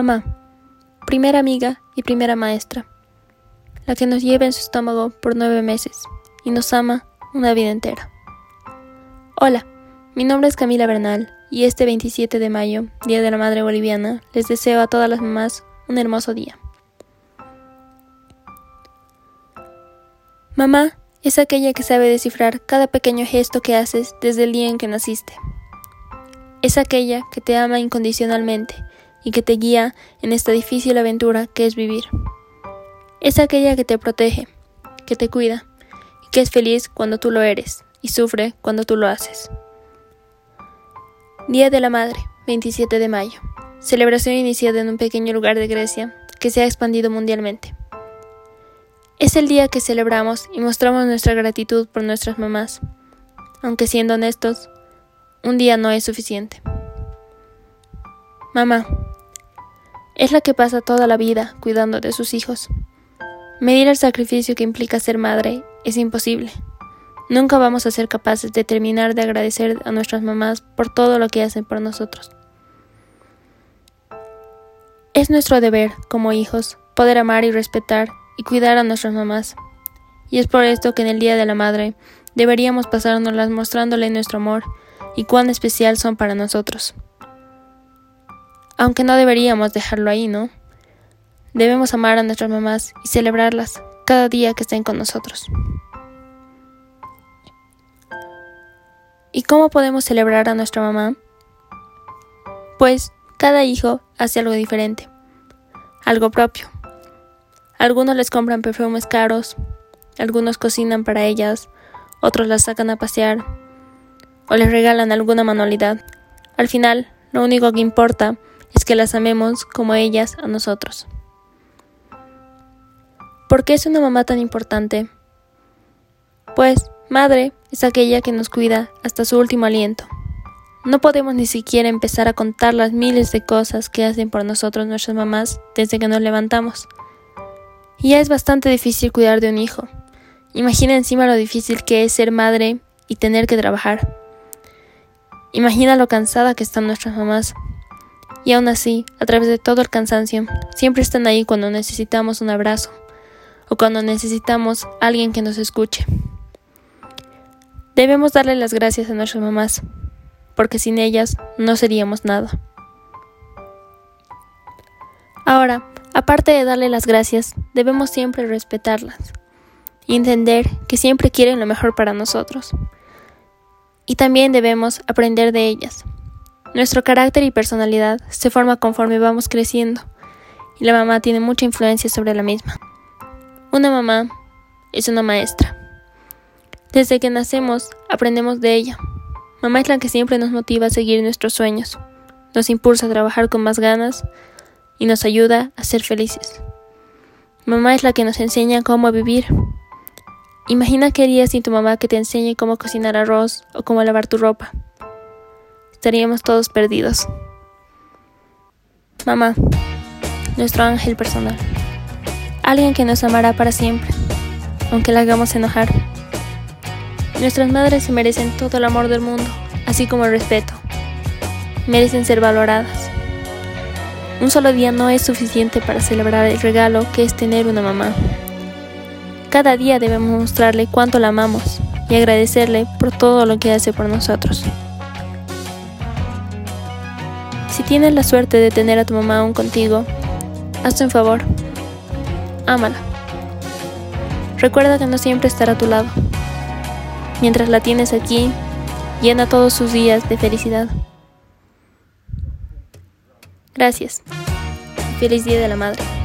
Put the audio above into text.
Mamá, primera amiga y primera maestra, la que nos lleva en su estómago por nueve meses y nos ama una vida entera. Hola, mi nombre es Camila Bernal y este 27 de mayo, Día de la Madre Boliviana, les deseo a todas las mamás un hermoso día. Mamá es aquella que sabe descifrar cada pequeño gesto que haces desde el día en que naciste. Es aquella que te ama incondicionalmente y que te guía en esta difícil aventura que es vivir. Es aquella que te protege, que te cuida y que es feliz cuando tú lo eres y sufre cuando tú lo haces. Día de la Madre, 27 de mayo. Celebración iniciada en un pequeño lugar de Grecia que se ha expandido mundialmente. Es el día que celebramos y mostramos nuestra gratitud por nuestras mamás, aunque siendo honestos, un día no es suficiente. Mamá, es la que pasa toda la vida cuidando de sus hijos. Medir el sacrificio que implica ser madre es imposible. Nunca vamos a ser capaces de terminar de agradecer a nuestras mamás por todo lo que hacen por nosotros. Es nuestro deber, como hijos, poder amar y respetar y cuidar a nuestras mamás. Y es por esto que en el Día de la Madre deberíamos pasárnoslas mostrándole nuestro amor y cuán especial son para nosotros. Aunque no deberíamos dejarlo ahí, ¿no? Debemos amar a nuestras mamás y celebrarlas cada día que estén con nosotros. ¿Y cómo podemos celebrar a nuestra mamá? Pues cada hijo hace algo diferente, algo propio. Algunos les compran perfumes caros, algunos cocinan para ellas, otros las sacan a pasear o les regalan alguna manualidad. Al final, lo único que importa es que las amemos como ellas a nosotros. ¿Por qué es una mamá tan importante? Pues, madre es aquella que nos cuida hasta su último aliento. No podemos ni siquiera empezar a contar las miles de cosas que hacen por nosotros nuestras mamás desde que nos levantamos. Y ya es bastante difícil cuidar de un hijo. Imagina encima lo difícil que es ser madre y tener que trabajar. Imagina lo cansada que están nuestras mamás. Y aún así, a través de todo el cansancio, siempre están ahí cuando necesitamos un abrazo o cuando necesitamos alguien que nos escuche. Debemos darle las gracias a nuestras mamás, porque sin ellas no seríamos nada. Ahora, Aparte de darle las gracias, debemos siempre respetarlas y entender que siempre quieren lo mejor para nosotros. Y también debemos aprender de ellas. Nuestro carácter y personalidad se forma conforme vamos creciendo y la mamá tiene mucha influencia sobre la misma. Una mamá es una maestra. Desde que nacemos aprendemos de ella. Mamá es la que siempre nos motiva a seguir nuestros sueños, nos impulsa a trabajar con más ganas, y nos ayuda a ser felices. Mamá es la que nos enseña cómo vivir. Imagina qué harías sin tu mamá que te enseñe cómo cocinar arroz o cómo lavar tu ropa. Estaríamos todos perdidos. Mamá, nuestro ángel personal. Alguien que nos amará para siempre, aunque la hagamos enojar. Nuestras madres se merecen todo el amor del mundo, así como el respeto. Merecen ser valoradas. Un solo día no es suficiente para celebrar el regalo que es tener una mamá. Cada día debemos mostrarle cuánto la amamos y agradecerle por todo lo que hace por nosotros. Tienes la suerte de tener a tu mamá aún contigo, hazte un favor. Ámala. Recuerda que no siempre estará a tu lado. Mientras la tienes aquí, llena todos sus días de felicidad. Gracias. Feliz Día de la Madre.